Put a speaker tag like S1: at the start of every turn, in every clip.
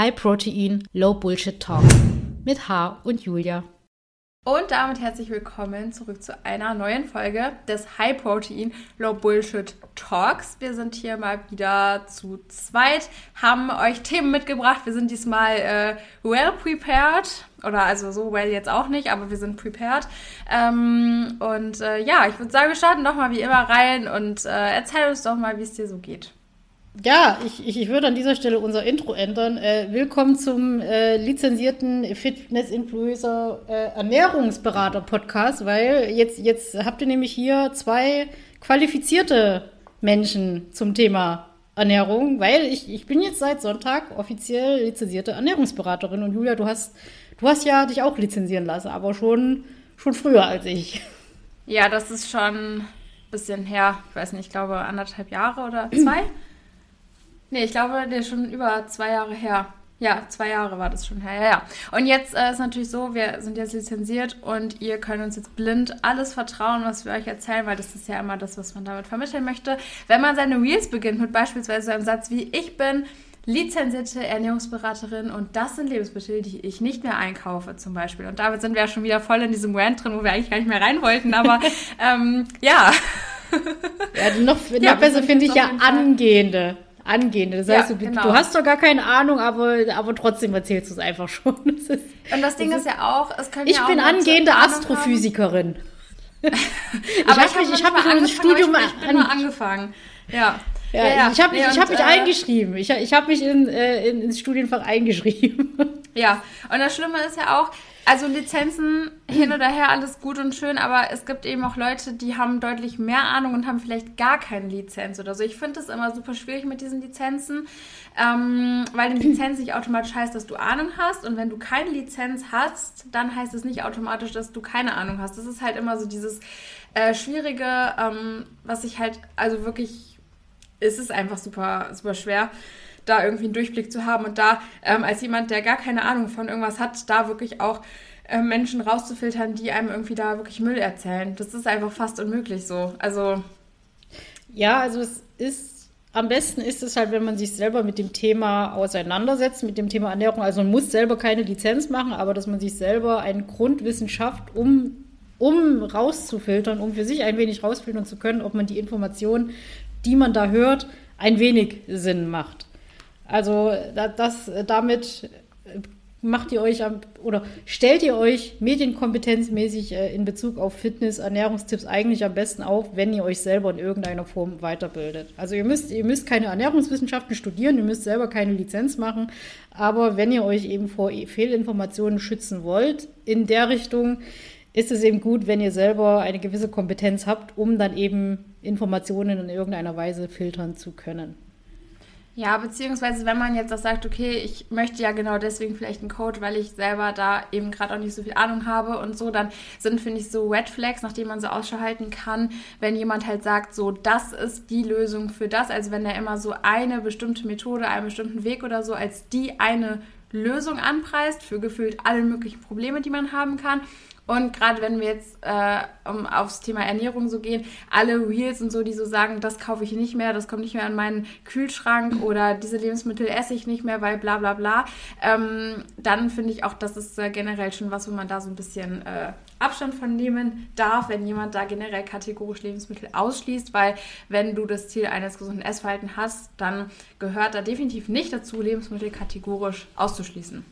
S1: High Protein, Low Bullshit Talk mit H und Julia.
S2: Und damit herzlich willkommen zurück zu einer neuen Folge des High Protein Low Bullshit Talks. Wir sind hier mal wieder zu zweit, haben euch Themen mitgebracht. Wir sind diesmal äh, well prepared. Oder also so well jetzt auch nicht, aber wir sind prepared. Ähm, und äh, ja, ich würde sagen, wir starten doch mal wie immer rein und äh, erzähl uns doch mal, wie es dir so geht.
S1: Ja, ich, ich, ich würde an dieser Stelle unser Intro ändern. Äh, willkommen zum äh, lizenzierten Fitness-Influencer äh, Ernährungsberater-Podcast, weil jetzt, jetzt habt ihr nämlich hier zwei qualifizierte Menschen zum Thema Ernährung, weil ich, ich bin jetzt seit Sonntag offiziell lizenzierte Ernährungsberaterin und Julia, du hast, du hast ja dich auch lizenzieren lassen, aber schon, schon früher als ich.
S2: Ja, das ist schon ein bisschen her, ich weiß nicht, ich glaube anderthalb Jahre oder zwei. Nee, ich glaube, der ist schon über zwei Jahre her. Ja, zwei Jahre war das schon her. Ja, ja. Und jetzt äh, ist natürlich so, wir sind jetzt lizenziert und ihr könnt uns jetzt blind alles vertrauen, was wir euch erzählen, weil das ist ja immer das, was man damit vermitteln möchte. Wenn man seine Reels beginnt mit beispielsweise so einem Satz wie ich bin lizenzierte Ernährungsberaterin und das sind Lebensmittel, die ich nicht mehr einkaufe zum Beispiel. Und damit sind wir ja schon wieder voll in diesem Rant drin, wo wir eigentlich gar nicht mehr rein wollten, aber ähm, ja.
S1: Ja, noch, noch ja, besser finde ich ja angehende angehende. Das heißt, ja, du, genau. du, hast doch gar keine Ahnung, aber, aber trotzdem erzählst du es einfach schon.
S2: Das ist, und das Ding das ist, ist, ja auch, es können
S1: Ich
S2: ja
S1: bin angehende Astrophysikerin.
S2: aber ich habe mich, ich hab mich ins Studium ich, bin an, angefangen. Ja.
S1: Ja, ja, ich habe mich, hab mich äh, eingeschrieben. Ich, ich habe mich in, äh, in, ins Studienfach eingeschrieben.
S2: Ja, und das Schlimme ist ja auch, also Lizenzen hin oder her, alles gut und schön, aber es gibt eben auch Leute, die haben deutlich mehr Ahnung und haben vielleicht gar keine Lizenz oder so. Ich finde es immer super schwierig mit diesen Lizenzen, ähm, weil eine Lizenz nicht automatisch heißt, dass du Ahnung hast und wenn du keine Lizenz hast, dann heißt es nicht automatisch, dass du keine Ahnung hast. Das ist halt immer so dieses äh, Schwierige, ähm, was ich halt, also wirklich ist es einfach super, super schwer, da irgendwie einen Durchblick zu haben und da ähm, als jemand, der gar keine Ahnung von irgendwas hat, da wirklich auch äh, Menschen rauszufiltern, die einem irgendwie da wirklich Müll erzählen. Das ist einfach fast unmöglich so. Also.
S1: Ja, also es ist am besten ist es halt, wenn man sich selber mit dem Thema auseinandersetzt, mit dem Thema Ernährung. Also man muss selber keine Lizenz machen, aber dass man sich selber ein Grundwissen schafft, um, um rauszufiltern, um für sich ein wenig rausfiltern zu können, ob man die Informationen die man da hört, ein wenig Sinn macht. Also das, damit macht ihr euch oder stellt ihr euch medienkompetenzmäßig äh, in Bezug auf Fitness, Ernährungstipps eigentlich am besten auf, wenn ihr euch selber in irgendeiner Form weiterbildet. Also ihr müsst, ihr müsst keine Ernährungswissenschaften studieren, ihr müsst selber keine Lizenz machen, aber wenn ihr euch eben vor Fehlinformationen schützen wollt, in der Richtung, ist es eben gut, wenn ihr selber eine gewisse Kompetenz habt, um dann eben Informationen in irgendeiner Weise filtern zu können.
S2: Ja, beziehungsweise wenn man jetzt auch sagt, okay, ich möchte ja genau deswegen vielleicht einen Code, weil ich selber da eben gerade auch nicht so viel Ahnung habe und so, dann sind, finde ich, so Red Flags, nach denen man so Ausschau halten kann, wenn jemand halt sagt, so, das ist die Lösung für das, also wenn er immer so eine bestimmte Methode, einen bestimmten Weg oder so als die eine Lösung anpreist für gefühlt alle möglichen Probleme, die man haben kann und gerade wenn wir jetzt äh, um aufs Thema Ernährung so gehen, alle Reels und so, die so sagen, das kaufe ich nicht mehr, das kommt nicht mehr in meinen Kühlschrank oder diese Lebensmittel esse ich nicht mehr, weil bla bla bla, ähm, dann finde ich auch, das ist äh, generell schon was, wo man da so ein bisschen äh, Abstand von nehmen darf, wenn jemand da generell kategorisch Lebensmittel ausschließt, weil wenn du das Ziel eines gesunden Essverhaltens hast, dann gehört da definitiv nicht dazu, Lebensmittel kategorisch auszuschließen.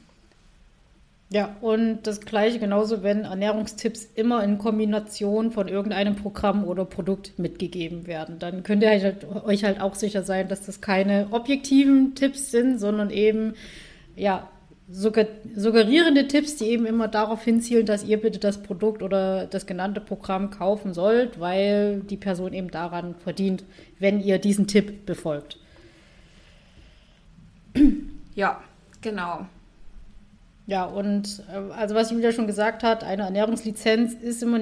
S1: Ja, und das gleiche genauso, wenn Ernährungstipps immer in Kombination von irgendeinem Programm oder Produkt mitgegeben werden. Dann könnt ihr halt, euch halt auch sicher sein, dass das keine objektiven Tipps sind, sondern eben ja, suggerierende Tipps, die eben immer darauf hinzielen, dass ihr bitte das Produkt oder das genannte Programm kaufen sollt, weil die Person eben daran verdient, wenn ihr diesen Tipp befolgt.
S2: Ja, genau.
S1: Ja, und äh, also was Julia schon gesagt hat, eine Ernährungslizenz ist immer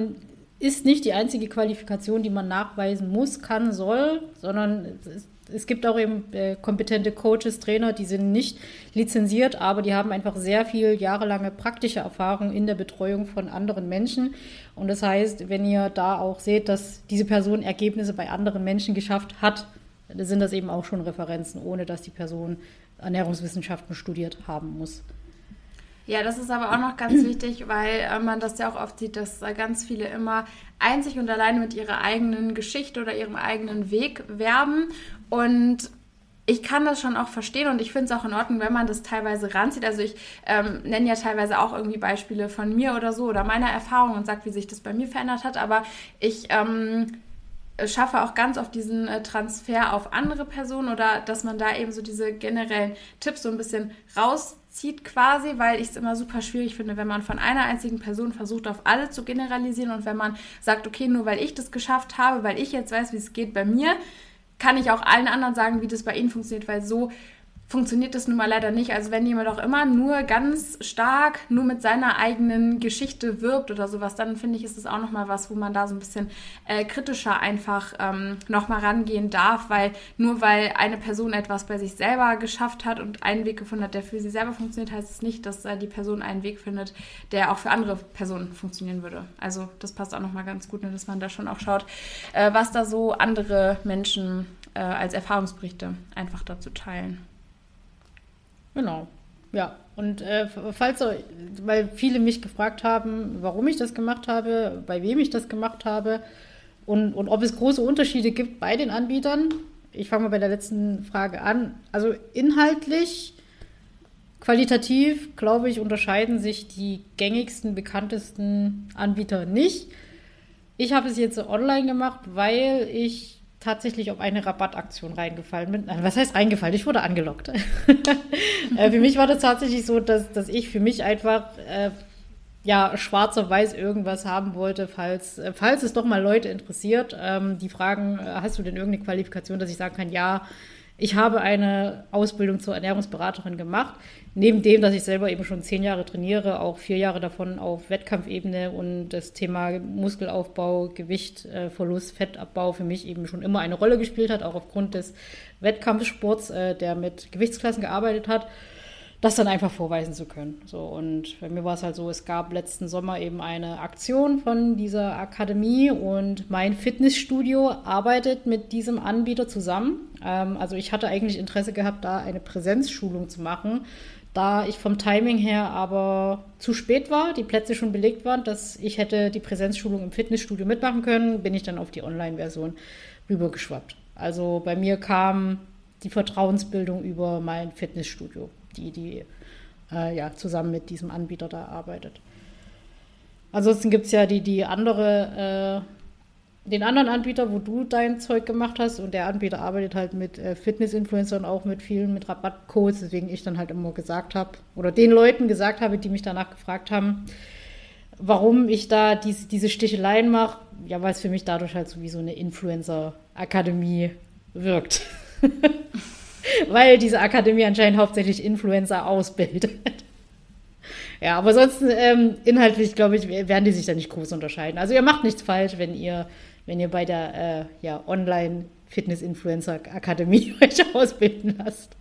S1: ist nicht die einzige Qualifikation, die man nachweisen muss, kann, soll, sondern es, es gibt auch eben äh, kompetente Coaches, Trainer, die sind nicht lizenziert, aber die haben einfach sehr viel jahrelange praktische Erfahrung in der Betreuung von anderen Menschen. Und das heißt, wenn ihr da auch seht, dass diese Person Ergebnisse bei anderen Menschen geschafft hat, sind das eben auch schon Referenzen, ohne dass die Person Ernährungswissenschaften studiert haben muss.
S2: Ja, das ist aber auch noch ganz wichtig, weil äh, man das ja auch oft sieht, dass äh, ganz viele immer einzig und alleine mit ihrer eigenen Geschichte oder ihrem eigenen Weg werben. Und ich kann das schon auch verstehen und ich finde es auch in Ordnung, wenn man das teilweise ranzieht. Also ich ähm, nenne ja teilweise auch irgendwie Beispiele von mir oder so oder meiner Erfahrung und sage, wie sich das bei mir verändert hat. Aber ich ähm, schaffe auch ganz oft diesen äh, Transfer auf andere Personen oder dass man da eben so diese generellen Tipps so ein bisschen rauszieht quasi, weil ich es immer super schwierig finde, wenn man von einer einzigen Person versucht, auf alle zu generalisieren und wenn man sagt, okay, nur weil ich das geschafft habe, weil ich jetzt weiß, wie es geht bei mir, kann ich auch allen anderen sagen, wie das bei ihnen funktioniert, weil so funktioniert das nun mal leider nicht. Also wenn jemand auch immer nur ganz stark nur mit seiner eigenen Geschichte wirbt oder sowas, dann finde ich, ist das auch nochmal was, wo man da so ein bisschen äh, kritischer einfach ähm, nochmal rangehen darf, weil nur weil eine Person etwas bei sich selber geschafft hat und einen Weg gefunden hat, der für sie selber funktioniert, heißt es nicht, dass äh, die Person einen Weg findet, der auch für andere Personen funktionieren würde. Also das passt auch nochmal ganz gut, ne, dass man da schon auch schaut, äh, was da so andere Menschen äh, als Erfahrungsberichte einfach dazu teilen.
S1: Genau. Ja, und äh, falls, weil viele mich gefragt haben, warum ich das gemacht habe, bei wem ich das gemacht habe und, und ob es große Unterschiede gibt bei den Anbietern. Ich fange mal bei der letzten Frage an. Also inhaltlich, qualitativ, glaube ich, unterscheiden sich die gängigsten, bekanntesten Anbieter nicht. Ich habe es jetzt online gemacht, weil ich tatsächlich auf eine Rabattaktion reingefallen bin. Was heißt reingefallen? Ich wurde angelockt. äh, für mich war das tatsächlich so, dass, dass ich für mich einfach äh, ja, schwarz auf weiß irgendwas haben wollte, falls, äh, falls es doch mal Leute interessiert. Ähm, die fragen, äh, hast du denn irgendeine Qualifikation, dass ich sagen kann, ja, ich habe eine Ausbildung zur Ernährungsberaterin gemacht. Neben dem, dass ich selber eben schon zehn Jahre trainiere, auch vier Jahre davon auf Wettkampfebene und das Thema Muskelaufbau, Gewichtverlust, äh, Fettabbau für mich eben schon immer eine Rolle gespielt hat, auch aufgrund des Wettkampfsports, äh, der mit Gewichtsklassen gearbeitet hat das dann einfach vorweisen zu können. So, und bei mir war es halt so, es gab letzten Sommer eben eine Aktion von dieser Akademie und mein Fitnessstudio arbeitet mit diesem Anbieter zusammen. Ähm, also ich hatte eigentlich Interesse gehabt, da eine Präsenzschulung zu machen. Da ich vom Timing her aber zu spät war, die Plätze schon belegt waren, dass ich hätte die Präsenzschulung im Fitnessstudio mitmachen können, bin ich dann auf die Online-Version rübergeschwappt. Also bei mir kam die Vertrauensbildung über mein Fitnessstudio die, die äh, ja, zusammen mit diesem Anbieter da arbeitet. Ansonsten gibt es ja die, die andere, äh, den anderen Anbieter, wo du dein Zeug gemacht hast und der Anbieter arbeitet halt mit äh, Fitness-Influencern auch mit vielen, mit Rabattcodes, deswegen ich dann halt immer gesagt habe oder den Leuten gesagt habe, die mich danach gefragt haben, warum ich da diese, diese Sticheleien mache. Ja, weil es für mich dadurch halt so wie so eine Influencer-Akademie wirkt. weil diese Akademie anscheinend hauptsächlich Influencer ausbildet. ja, aber sonst ähm, inhaltlich, glaube ich, werden die sich da nicht groß unterscheiden. Also ihr macht nichts falsch, wenn ihr, wenn ihr bei der äh, ja, Online-Fitness-Influencer-Akademie euch ausbilden lasst.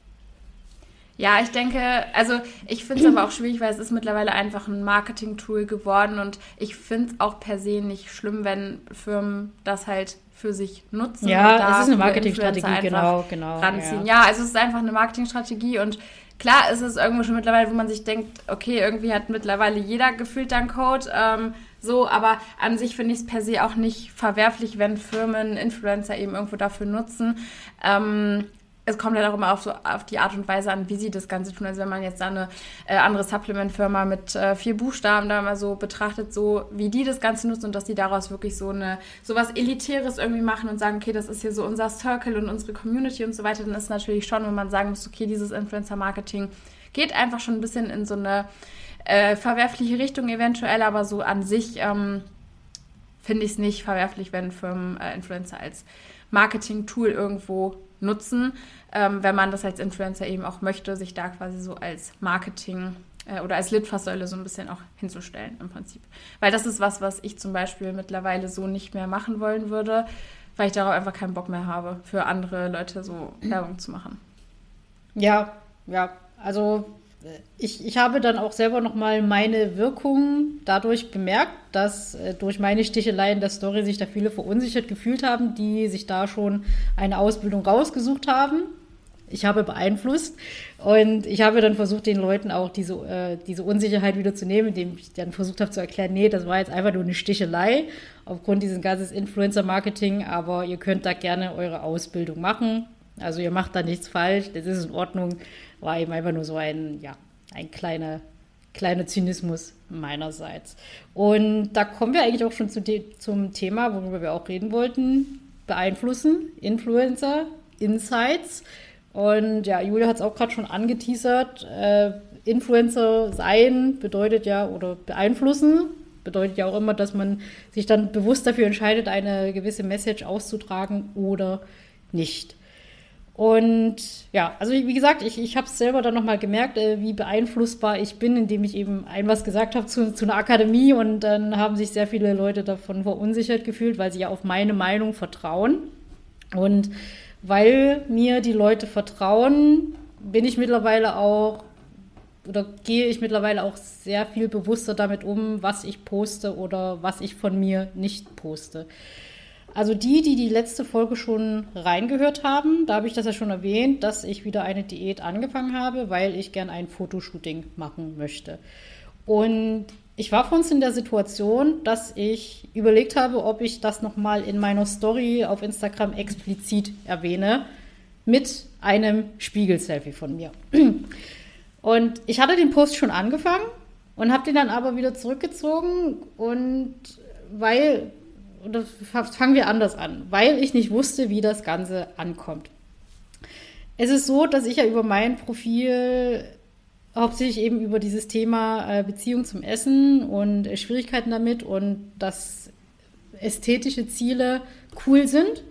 S2: Ja, ich denke, also ich finde es aber auch schwierig, weil es ist mittlerweile einfach ein Marketing-Tool geworden und ich finde es auch per se nicht schlimm, wenn Firmen das halt für sich nutzen.
S1: Ja, es ist eine Marketingstrategie, genau, genau.
S2: Ranziehen. Ja. ja, also es ist einfach eine Marketingstrategie und klar ist es irgendwo schon mittlerweile, wo man sich denkt, okay, irgendwie hat mittlerweile jeder gefühlt dann Code. Ähm, so, aber an sich finde ich es per se auch nicht verwerflich, wenn Firmen Influencer eben irgendwo dafür nutzen. Ähm, es kommt halt auch immer auf, so, auf die Art und Weise an, wie sie das Ganze tun. Also wenn man jetzt da eine äh, andere Supplement-Firma mit äh, vier Buchstaben da mal so betrachtet, so wie die das Ganze nutzen und dass die daraus wirklich so eine so was Elitäres irgendwie machen und sagen, okay, das ist hier so unser Circle und unsere Community und so weiter, dann ist natürlich schon, wenn man sagen muss, okay, dieses Influencer-Marketing geht einfach schon ein bisschen in so eine äh, verwerfliche Richtung eventuell, aber so an sich ähm, finde ich es nicht verwerflich, wenn Firmen äh, Influencer als Marketing-Tool irgendwo nutzen, ähm, wenn man das als Influencer eben auch möchte, sich da quasi so als Marketing äh, oder als Litfaßsäule so ein bisschen auch hinzustellen im Prinzip. Weil das ist was, was ich zum Beispiel mittlerweile so nicht mehr machen wollen würde, weil ich darauf einfach keinen Bock mehr habe, für andere Leute so Werbung zu machen.
S1: Ja, ja, also ich, ich habe dann auch selber nochmal meine Wirkung dadurch bemerkt, dass äh, durch meine Sticheleien der Story sich da viele verunsichert gefühlt haben, die sich da schon eine Ausbildung rausgesucht haben. ich habe beeinflusst und ich habe dann versucht, den Leuten auch diese, äh, diese Unsicherheit wieder zu nehmen, indem ich dann versucht habe zu erklären, nee, das war jetzt einfach nur eine Stichelei aufgrund dieses ganzen Influencer-Marketing, aber ihr könnt da gerne eure Ausbildung machen. Also ihr macht da nichts falsch, das ist in Ordnung. War eben einfach nur so ein, ja, ein kleiner, kleiner Zynismus meinerseits. Und da kommen wir eigentlich auch schon zu zum Thema, worüber wir auch reden wollten. Beeinflussen, Influencer, Insights. Und ja, Julia hat es auch gerade schon angeteasert. Äh, Influencer sein bedeutet ja, oder beeinflussen, bedeutet ja auch immer, dass man sich dann bewusst dafür entscheidet, eine gewisse Message auszutragen oder nicht. Und ja, also wie gesagt, ich, ich habe es selber dann nochmal gemerkt, äh, wie beeinflussbar ich bin, indem ich eben ein was gesagt habe zu, zu einer Akademie und dann haben sich sehr viele Leute davon verunsichert gefühlt, weil sie ja auf meine Meinung vertrauen. Und weil mir die Leute vertrauen, bin ich mittlerweile auch oder gehe ich mittlerweile auch sehr viel bewusster damit um, was ich poste oder was ich von mir nicht poste. Also die, die die letzte Folge schon reingehört haben, da habe ich das ja schon erwähnt, dass ich wieder eine Diät angefangen habe, weil ich gern ein Fotoshooting machen möchte. Und ich war vor uns in der Situation, dass ich überlegt habe, ob ich das nochmal in meiner Story auf Instagram explizit erwähne mit einem Spiegel-Selfie von mir. Und ich hatte den Post schon angefangen und habe den dann aber wieder zurückgezogen und weil, oder fangen wir anders an, weil ich nicht wusste, wie das Ganze ankommt. Es ist so, dass ich ja über mein Profil hauptsächlich eben über dieses Thema äh, Beziehung zum Essen und äh, Schwierigkeiten damit und dass ästhetische Ziele cool sind,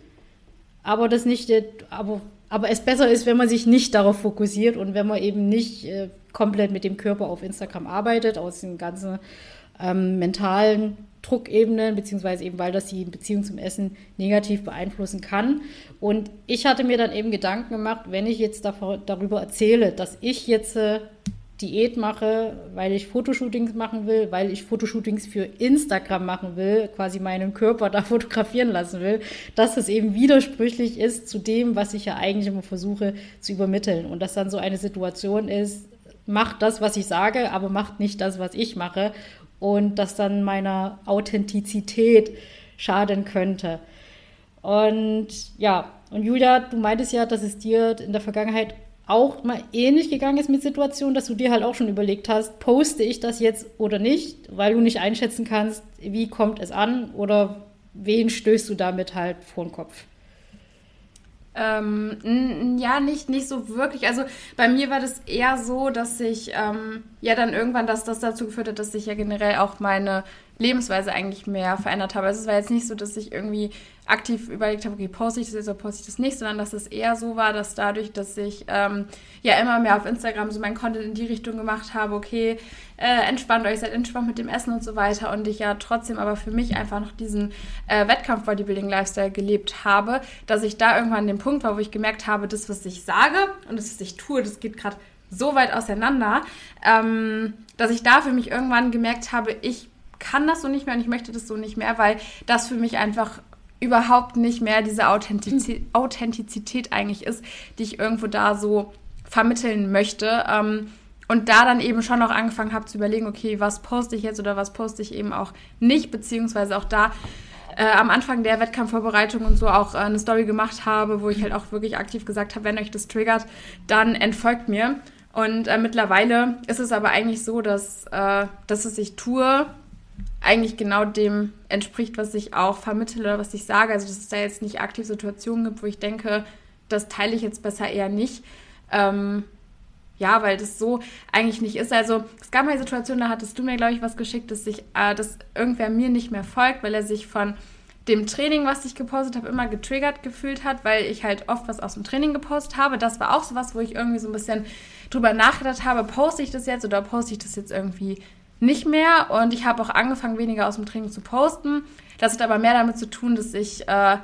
S1: aber das nicht, aber, aber es besser ist, wenn man sich nicht darauf fokussiert und wenn man eben nicht äh, komplett mit dem Körper auf Instagram arbeitet, aus den ganzen ähm, mentalen Druckebenen, beziehungsweise eben, weil das die Beziehung zum Essen negativ beeinflussen kann. Und ich hatte mir dann eben Gedanken gemacht, wenn ich jetzt davor, darüber erzähle, dass ich jetzt äh, Diät mache, weil ich Fotoshootings machen will, weil ich Fotoshootings für Instagram machen will, quasi meinen Körper da fotografieren lassen will, dass es eben widersprüchlich ist zu dem, was ich ja eigentlich immer versuche zu übermitteln. Und dass dann so eine Situation ist, macht das, was ich sage, aber macht nicht das, was ich mache. Und das dann meiner Authentizität schaden könnte. Und ja, und Julia, du meintest ja, dass es dir in der Vergangenheit auch mal ähnlich gegangen ist mit Situationen, dass du dir halt auch schon überlegt hast, poste ich das jetzt oder nicht, weil du nicht einschätzen kannst, wie kommt es an oder wen stößt du damit halt vor den Kopf?
S2: Ähm, ja, nicht, nicht so wirklich. Also bei mir war das eher so, dass ich ähm, ja dann irgendwann das, das dazu geführt hat, dass ich ja generell auch meine Lebensweise eigentlich mehr verändert habe. Also es war jetzt nicht so, dass ich irgendwie aktiv überlegt habe, okay, poste ich das jetzt oder poste ich das nicht, sondern dass es eher so war, dass dadurch, dass ich ähm, ja immer mehr auf Instagram so mein Content in die Richtung gemacht habe, okay, äh, entspannt euch, seid entspannt mit dem Essen und so weiter und ich ja trotzdem aber für mich einfach noch diesen äh, Wettkampf-Bodybuilding-Lifestyle gelebt habe, dass ich da irgendwann an dem Punkt war, wo ich gemerkt habe, das, was ich sage und das, was ich tue, das geht gerade so weit auseinander, ähm, dass ich da für mich irgendwann gemerkt habe, ich kann das so nicht mehr und ich möchte das so nicht mehr, weil das für mich einfach überhaupt nicht mehr diese Authentizität, Authentizität eigentlich ist, die ich irgendwo da so vermitteln möchte. Ähm, und da dann eben schon auch angefangen habe zu überlegen, okay, was poste ich jetzt oder was poste ich eben auch nicht, beziehungsweise auch da äh, am Anfang der Wettkampfvorbereitung und so auch äh, eine Story gemacht habe, wo ich halt auch wirklich aktiv gesagt habe, wenn euch das triggert, dann entfolgt mir. Und äh, mittlerweile ist es aber eigentlich so, dass äh, das, was ich tue, eigentlich genau dem entspricht, was ich auch vermittle oder was ich sage. Also dass es da jetzt nicht aktiv Situationen gibt, wo ich denke, das teile ich jetzt besser eher nicht. Ähm, ja, weil das so eigentlich nicht ist. Also es gab mal eine Situation, da hattest du mir, glaube ich, was geschickt, dass sich, äh, dass irgendwer mir nicht mehr folgt, weil er sich von dem Training, was ich gepostet habe, immer getriggert gefühlt hat, weil ich halt oft was aus dem Training gepostet habe. Das war auch so was, wo ich irgendwie so ein bisschen drüber nachgedacht habe, poste ich das jetzt oder poste ich das jetzt irgendwie nicht mehr und ich habe auch angefangen, weniger aus dem Training zu posten. Das hat aber mehr damit zu tun, dass ich äh,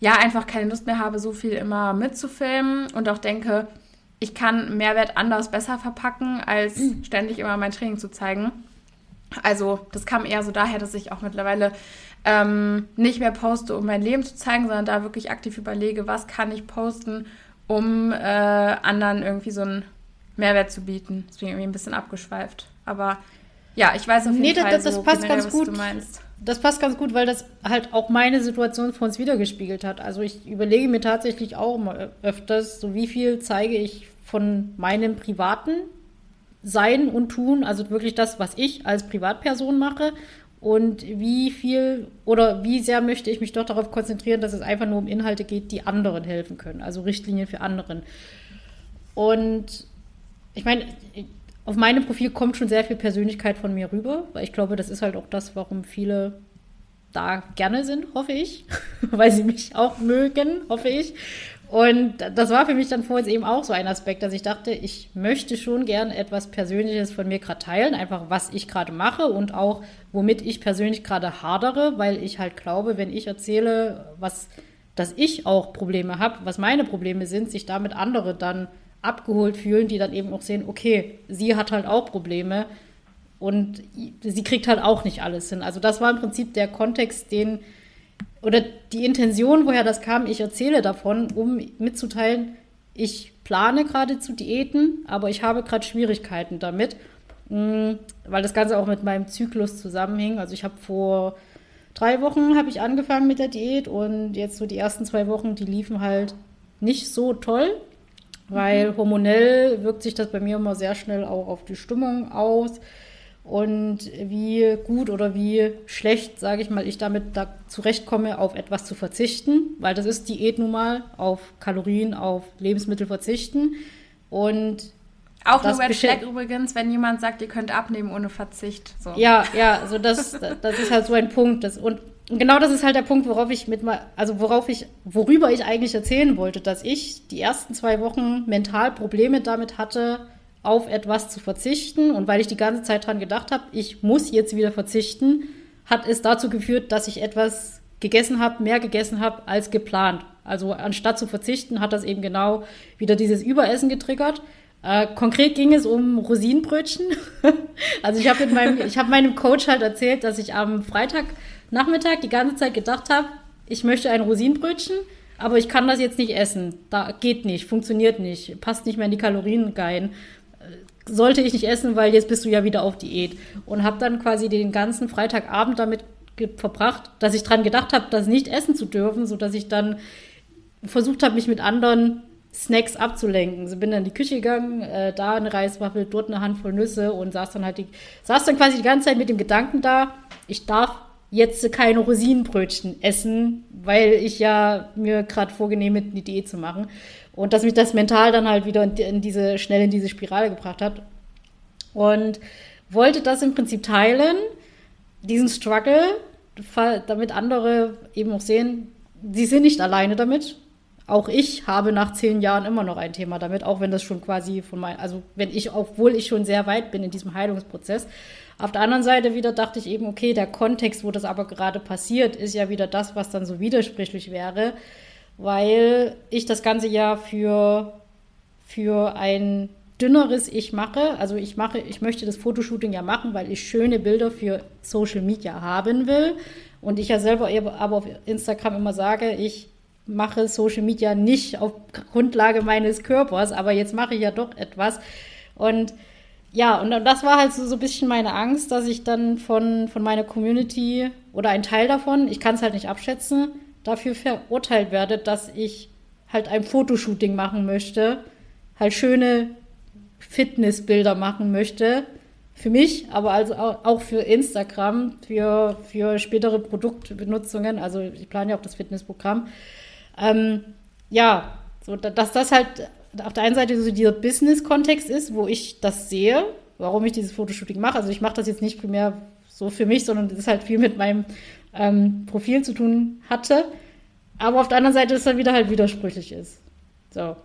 S2: ja einfach keine Lust mehr habe, so viel immer mitzufilmen und auch denke, ich kann Mehrwert anders besser verpacken, als mhm. ständig immer mein Training zu zeigen. Also das kam eher so daher, dass ich auch mittlerweile ähm, nicht mehr poste, um mein Leben zu zeigen, sondern da wirklich aktiv überlege, was kann ich posten, um äh, anderen irgendwie so einen Mehrwert zu bieten. Deswegen irgendwie ein bisschen abgeschweift. Aber ja, ich weiß auf jeden
S1: nee,
S2: Fall,
S1: das, das
S2: so
S1: passt
S2: generell,
S1: ganz gut.
S2: was du meinst.
S1: Das passt ganz gut, weil das halt auch meine Situation vor uns wiedergespiegelt hat. Also ich überlege mir tatsächlich auch immer öfters, so wie viel zeige ich von meinem privaten Sein und Tun, also wirklich das, was ich als Privatperson mache und wie viel oder wie sehr möchte ich mich doch darauf konzentrieren, dass es einfach nur um Inhalte geht, die anderen helfen können, also Richtlinien für anderen. Und ich meine, auf meinem Profil kommt schon sehr viel Persönlichkeit von mir rüber, weil ich glaube, das ist halt auch das, warum viele da gerne sind, hoffe ich, weil sie mich auch mögen, hoffe ich. Und das war für mich dann vorhin eben auch so ein Aspekt, dass ich dachte, ich möchte schon gern etwas Persönliches von mir gerade teilen, einfach was ich gerade mache und auch womit ich persönlich gerade hadere, weil ich halt glaube, wenn ich erzähle, was, dass ich auch Probleme habe, was meine Probleme sind, sich damit andere dann abgeholt fühlen, die dann eben auch sehen, okay, sie hat halt auch Probleme und sie kriegt halt auch nicht alles hin. Also das war im Prinzip der Kontext, den oder die Intention, woher das kam, ich erzähle davon, um mitzuteilen, ich plane gerade zu Diäten, aber ich habe gerade Schwierigkeiten damit, mm, weil das Ganze auch mit meinem Zyklus zusammenhing. Also ich habe vor drei Wochen habe ich angefangen mit der Diät und jetzt so die ersten zwei Wochen, die liefen halt nicht so toll. Weil hormonell wirkt sich das bei mir immer sehr schnell auch auf die Stimmung aus. Und wie gut oder wie schlecht, sage ich mal, ich damit da zurechtkomme, auf etwas zu verzichten, weil das ist Diät nun mal, auf Kalorien, auf Lebensmittel verzichten. Und
S2: auch eine Red Flag übrigens, wenn jemand sagt, ihr könnt abnehmen ohne Verzicht. So.
S1: Ja, ja, also das, das ist halt so ein Punkt. Das, und genau das ist halt der Punkt, worauf ich mit mal, also worauf ich, worüber ich eigentlich erzählen wollte, dass ich die ersten zwei Wochen mental Probleme damit hatte, auf etwas zu verzichten. Und weil ich die ganze Zeit dran gedacht habe, ich muss jetzt wieder verzichten, hat es dazu geführt, dass ich etwas gegessen habe, mehr gegessen habe als geplant. Also anstatt zu verzichten, hat das eben genau wieder dieses Überessen getriggert. Äh, konkret ging es um Rosinenbrötchen. also ich habe meinem, habe meinem Coach halt erzählt, dass ich am Freitagnachmittag die ganze Zeit gedacht habe, ich möchte ein Rosinenbrötchen, aber ich kann das jetzt nicht essen. Da geht nicht, funktioniert nicht, passt nicht mehr in die Kalorien rein. Sollte ich nicht essen, weil jetzt bist du ja wieder auf Diät. Und habe dann quasi den ganzen Freitagabend damit verbracht, dass ich dran gedacht habe, das nicht essen zu dürfen, sodass ich dann versucht habe, mich mit anderen Snacks abzulenken. So bin dann in die Küche gegangen, äh, da eine Reiswaffel, dort eine Handvoll Nüsse und saß dann halt die, saß dann quasi die ganze Zeit mit dem Gedanken da, ich darf jetzt keine Rosinenbrötchen essen, weil ich ja mir gerade vorgenehme, eine Diät zu machen. Und dass mich das mental dann halt wieder in, diese, schnell in diese Spirale gebracht hat. Und wollte das im Prinzip teilen, diesen Struggle, damit andere eben auch sehen, sie sind nicht alleine damit auch ich habe nach zehn Jahren immer noch ein Thema damit, auch wenn das schon quasi von mein, also wenn ich, obwohl ich schon sehr weit bin in diesem Heilungsprozess. Auf der anderen Seite wieder dachte ich eben, okay, der Kontext, wo das aber gerade passiert, ist ja wieder das, was dann so widersprüchlich wäre, weil ich das Ganze ja für, für ein dünneres Ich mache. Also ich mache, ich möchte das Fotoshooting ja machen, weil ich schöne Bilder für Social Media haben will. Und ich ja selber aber auf Instagram immer sage, ich mache Social Media nicht auf Grundlage meines Körpers, aber jetzt mache ich ja doch etwas. Und ja, und das war halt so, so ein bisschen meine Angst, dass ich dann von, von meiner Community oder ein Teil davon, ich kann es halt nicht abschätzen, dafür verurteilt werde, dass ich halt ein Fotoshooting machen möchte, halt schöne Fitnessbilder machen möchte. Für mich, aber also auch für Instagram, für, für spätere Produktbenutzungen. Also ich plane ja auch das Fitnessprogramm. Ähm, ja, so, dass das halt auf der einen Seite so dieser Business-Kontext ist, wo ich das sehe, warum ich dieses Fotoshooting mache. Also ich mache das jetzt nicht primär so für mich, sondern das ist halt viel mit meinem ähm, Profil zu tun hatte. Aber auf der anderen Seite ist dann wieder halt widersprüchlich ist. So.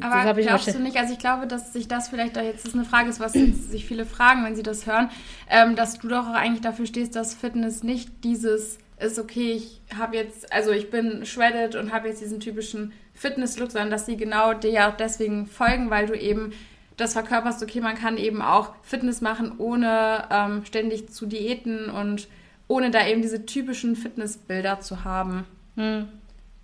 S2: Aber glaubst du nicht, also ich glaube, dass sich das vielleicht da jetzt ist eine Frage ist, was sich viele fragen, wenn sie das hören, ähm, dass du doch auch eigentlich dafür stehst, dass Fitness nicht dieses ist, okay, ich habe jetzt, also ich bin shredded und habe jetzt diesen typischen Fitness-Look, sondern dass sie genau dir ja auch deswegen folgen, weil du eben das verkörperst, okay, man kann eben auch Fitness machen, ohne ähm, ständig zu Diäten und ohne da eben diese typischen Fitnessbilder zu haben.
S1: Hm.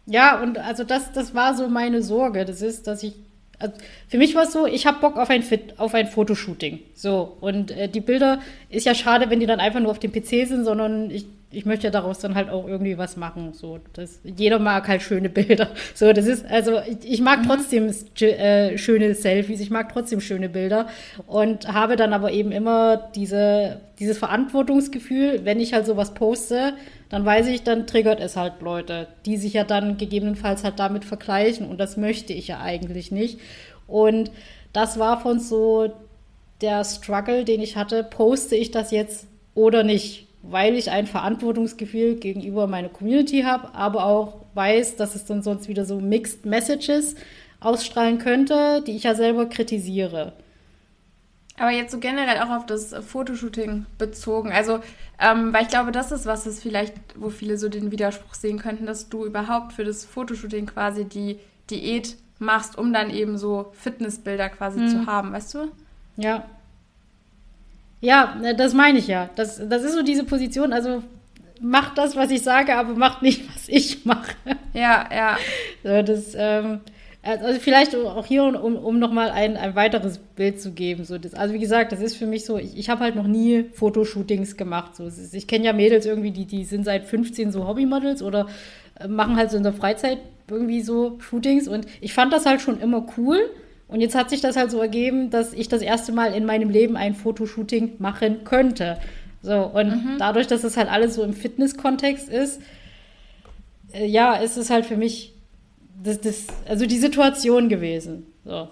S1: Ja, und also das, das war so meine Sorge. Das ist, dass ich also für mich war es so, ich habe Bock auf ein, Fit, auf ein Fotoshooting. So, und äh, die Bilder ist ja schade, wenn die dann einfach nur auf dem PC sind, sondern ich, ich möchte daraus dann halt auch irgendwie was machen. So, das, jeder mag halt schöne Bilder. So, das ist, also ich, ich mag mhm. trotzdem äh, schöne Selfies, ich mag trotzdem schöne Bilder und habe dann aber eben immer diese, dieses Verantwortungsgefühl, wenn ich halt sowas poste, dann weiß ich, dann triggert es halt Leute, die sich ja dann gegebenenfalls halt damit vergleichen und das möchte ich ja eigentlich nicht. Und das war von so der Struggle, den ich hatte, poste ich das jetzt oder nicht, weil ich ein Verantwortungsgefühl gegenüber meiner Community habe, aber auch weiß, dass es dann sonst wieder so Mixed Messages ausstrahlen könnte, die ich ja selber kritisiere.
S2: Aber jetzt so generell auch auf das Fotoshooting bezogen. Also, ähm, weil ich glaube, das ist was, das vielleicht, wo viele so den Widerspruch sehen könnten, dass du überhaupt für das Fotoshooting quasi die Diät machst, um dann eben so Fitnessbilder quasi mhm. zu haben, weißt du?
S1: Ja. Ja, ne, das meine ich ja. Das, das ist so diese Position, also macht das, was ich sage, aber macht nicht, was ich mache.
S2: Ja, ja.
S1: So, das, ähm, also vielleicht auch hier, um, um nochmal ein, ein weiteres Bild zu geben. So das, also wie gesagt, das ist für mich so, ich, ich habe halt noch nie Fotoshootings gemacht. So. Ist, ich kenne ja Mädels irgendwie, die, die sind seit 15 so Hobbymodels oder äh, machen halt so in der Freizeit irgendwie so Shootings. Und ich fand das halt schon immer cool. Und jetzt hat sich das halt so ergeben, dass ich das erste Mal in meinem Leben ein Fotoshooting machen könnte. So, und mhm. dadurch, dass es halt alles so im Fitness-Kontext ist, äh, ja, ist es halt für mich das, das, also die Situation gewesen. So.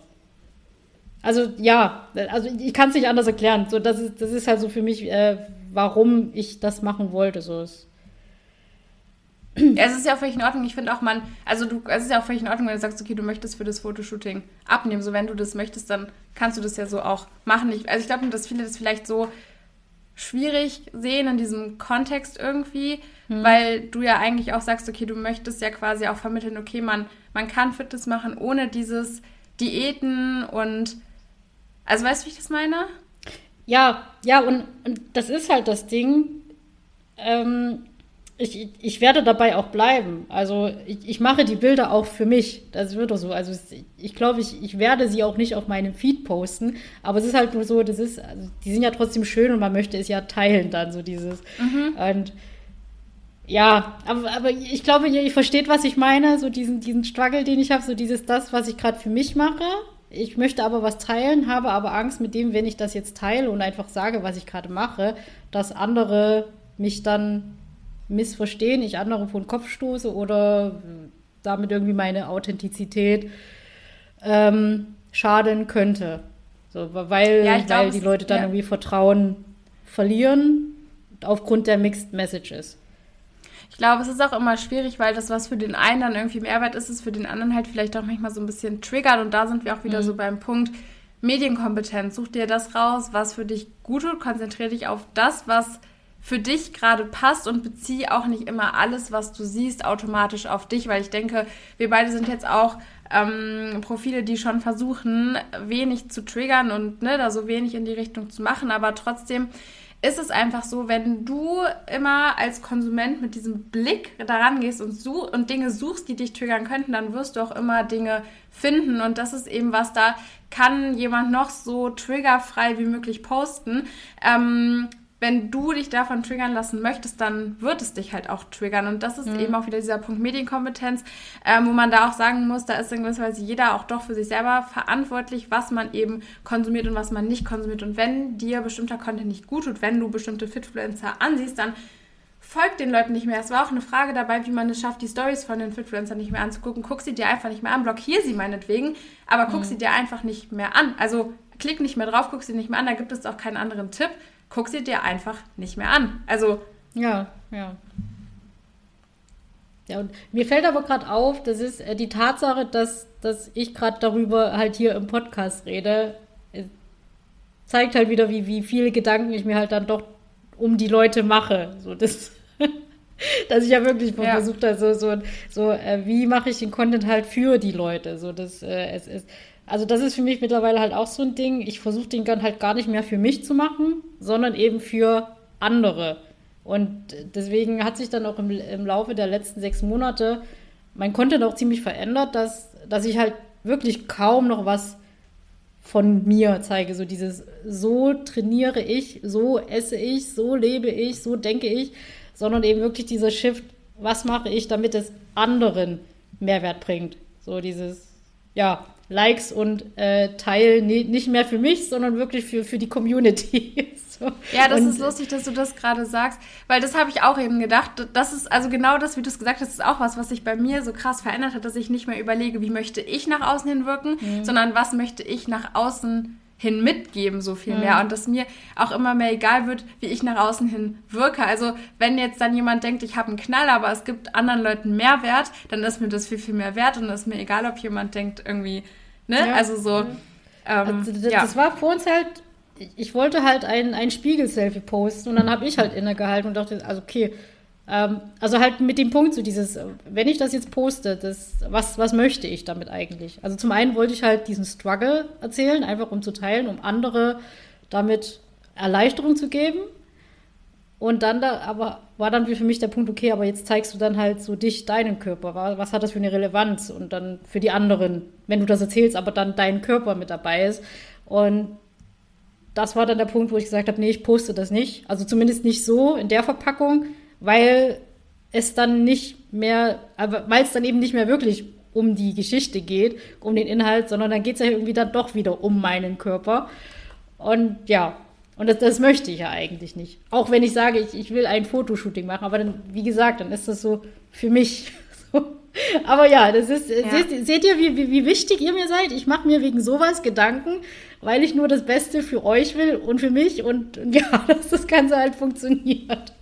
S1: Also ja, also ich kann es nicht anders erklären. So, das, ist, das ist halt so für mich, äh, warum ich das machen wollte. So ist.
S2: Ja, es ist ja auch völlig in Ordnung. Ich finde auch, man, also du, es ist ja auch völlig in Ordnung, wenn du sagst, okay, du möchtest für das Fotoshooting abnehmen. So, wenn du das möchtest, dann kannst du das ja so auch machen. Ich, also ich glaube, dass viele das vielleicht so schwierig sehen in diesem Kontext irgendwie, hm. weil du ja eigentlich auch sagst, okay, du möchtest ja quasi auch vermitteln, okay, man, man kann Fitness machen ohne dieses Diäten und also weißt du, wie ich das meine?
S1: Ja, ja, und, und das ist halt das Ding. Ähm, ich, ich werde dabei auch bleiben. Also ich, ich mache die Bilder auch für mich. Das wird doch so. Also ich glaube, ich, ich werde sie auch nicht auf meinem Feed posten. Aber es ist halt nur so, das ist, also die sind ja trotzdem schön und man möchte es ja teilen dann, so dieses. Mhm. Und ja, aber, aber ich glaube, ihr, ihr versteht, was ich meine, so diesen, diesen Struggle, den ich habe, so dieses das, was ich gerade für mich mache. Ich möchte aber was teilen, habe aber Angst mit dem, wenn ich das jetzt teile und einfach sage, was ich gerade mache, dass andere mich dann missverstehen, ich andere vor den Kopf stoße oder damit irgendwie meine Authentizität ähm, schaden könnte. So, weil, ja, glaub, weil die Leute dann ja. irgendwie Vertrauen verlieren aufgrund der Mixed Messages.
S2: Ich glaube, es ist auch immer schwierig, weil das, was für den einen dann irgendwie Mehrwert ist, ist für den anderen halt vielleicht auch manchmal so ein bisschen triggert. Und da sind wir auch wieder mhm. so beim Punkt Medienkompetenz. Such dir das raus, was für dich gut tut. Konzentriere dich auf das, was für dich gerade passt und bezieh auch nicht immer alles, was du siehst, automatisch auf dich, weil ich denke, wir beide sind jetzt auch ähm, Profile, die schon versuchen, wenig zu triggern und ne, da so wenig in die Richtung zu machen, aber trotzdem ist es einfach so, wenn du immer als Konsument mit diesem Blick daran gehst und, such und Dinge suchst, die dich triggern könnten, dann wirst du auch immer Dinge finden. Und das ist eben was, da kann jemand noch so triggerfrei wie möglich posten. Ähm, wenn du dich davon triggern lassen möchtest, dann wird es dich halt auch triggern. Und das ist mhm. eben auch wieder dieser Punkt Medienkompetenz, ähm, wo man da auch sagen muss, da ist in gewisser Weise jeder auch doch für sich selber verantwortlich, was man eben konsumiert und was man nicht konsumiert. Und wenn dir bestimmter Content nicht gut tut, wenn du bestimmte Fitfluencer ansiehst, dann folgt den Leuten nicht mehr. Es war auch eine Frage dabei, wie man es schafft, die Stories von den Fitfluencern nicht mehr anzugucken. Guck sie dir einfach nicht mehr an, blockier sie meinetwegen, aber guck mhm. sie dir einfach nicht mehr an. Also klick nicht mehr drauf, guck sie nicht mehr an, da gibt es auch keinen anderen Tipp guck sie dir einfach nicht mehr an. Also.
S1: Ja, ja. Ja, und mir fällt aber gerade auf, das ist äh, die Tatsache, dass, dass ich gerade darüber halt hier im Podcast rede, äh, zeigt halt wieder, wie, wie viele Gedanken ich mir halt dann doch um die Leute mache. So, das, dass ich ja wirklich ja. versucht habe, so, so, so äh, wie mache ich den Content halt für die Leute. So, das, äh, es, es, also das ist für mich mittlerweile halt auch so ein Ding. Ich versuche den dann halt gar nicht mehr für mich zu machen, sondern eben für andere. Und deswegen hat sich dann auch im, im Laufe der letzten sechs Monate mein Content auch ziemlich verändert, dass, dass ich halt wirklich kaum noch was von mir zeige. So dieses, so trainiere ich, so esse ich, so lebe ich, so denke ich, sondern eben wirklich dieser Shift, was mache ich, damit es anderen Mehrwert bringt. So dieses, ja, Likes und äh, Teilen nicht mehr für mich, sondern wirklich für, für die Community.
S2: so. Ja, das und, ist lustig, dass du das gerade sagst, weil das habe ich auch eben gedacht. Das ist also genau das, wie du es gesagt hast, ist auch was, was sich bei mir so krass verändert hat, dass ich nicht mehr überlege, wie möchte ich nach außen hin wirken, mhm. sondern was möchte ich nach außen hin mitgeben, so viel mehr. Mhm. Und dass mir auch immer mehr egal wird, wie ich nach außen hin wirke. Also wenn jetzt dann jemand denkt, ich habe einen Knall, aber es gibt anderen Leuten Mehrwert, dann ist mir das viel, viel mehr wert und ist mir egal, ob jemand denkt irgendwie, ne? Ja. Also so. Mhm.
S1: Ähm, also das, ja. das war vor uns halt, ich wollte halt ein, ein Spiegel-Selfie posten und dann habe ich halt innegehalten und dachte, also okay, also halt mit dem Punkt, so dieses, wenn ich das jetzt poste, das, was, was möchte ich damit eigentlich? Also zum einen wollte ich halt diesen Struggle erzählen, einfach um zu teilen, um andere damit Erleichterung zu geben. Und dann da, aber war dann für mich der Punkt, okay, aber jetzt zeigst du dann halt so dich, deinen Körper. Was hat das für eine Relevanz? Und dann für die anderen, wenn du das erzählst, aber dann dein Körper mit dabei ist. Und das war dann der Punkt, wo ich gesagt habe, nee, ich poste das nicht. Also zumindest nicht so in der Verpackung, weil es dann nicht mehr, weil es dann eben nicht mehr wirklich um die Geschichte geht, um den Inhalt, sondern dann geht es ja irgendwie dann doch wieder um meinen Körper. Und ja, und das, das möchte ich ja eigentlich nicht. Auch wenn ich sage, ich, ich will ein Fotoshooting machen, aber dann, wie gesagt, dann ist das so für mich. Aber ja, das ist, ja. Seht, seht, ihr, wie, wie, wie wichtig ihr mir seid? Ich mache mir wegen sowas Gedanken, weil ich nur das Beste für euch will und für mich und, und ja, dass das Ganze halt funktioniert.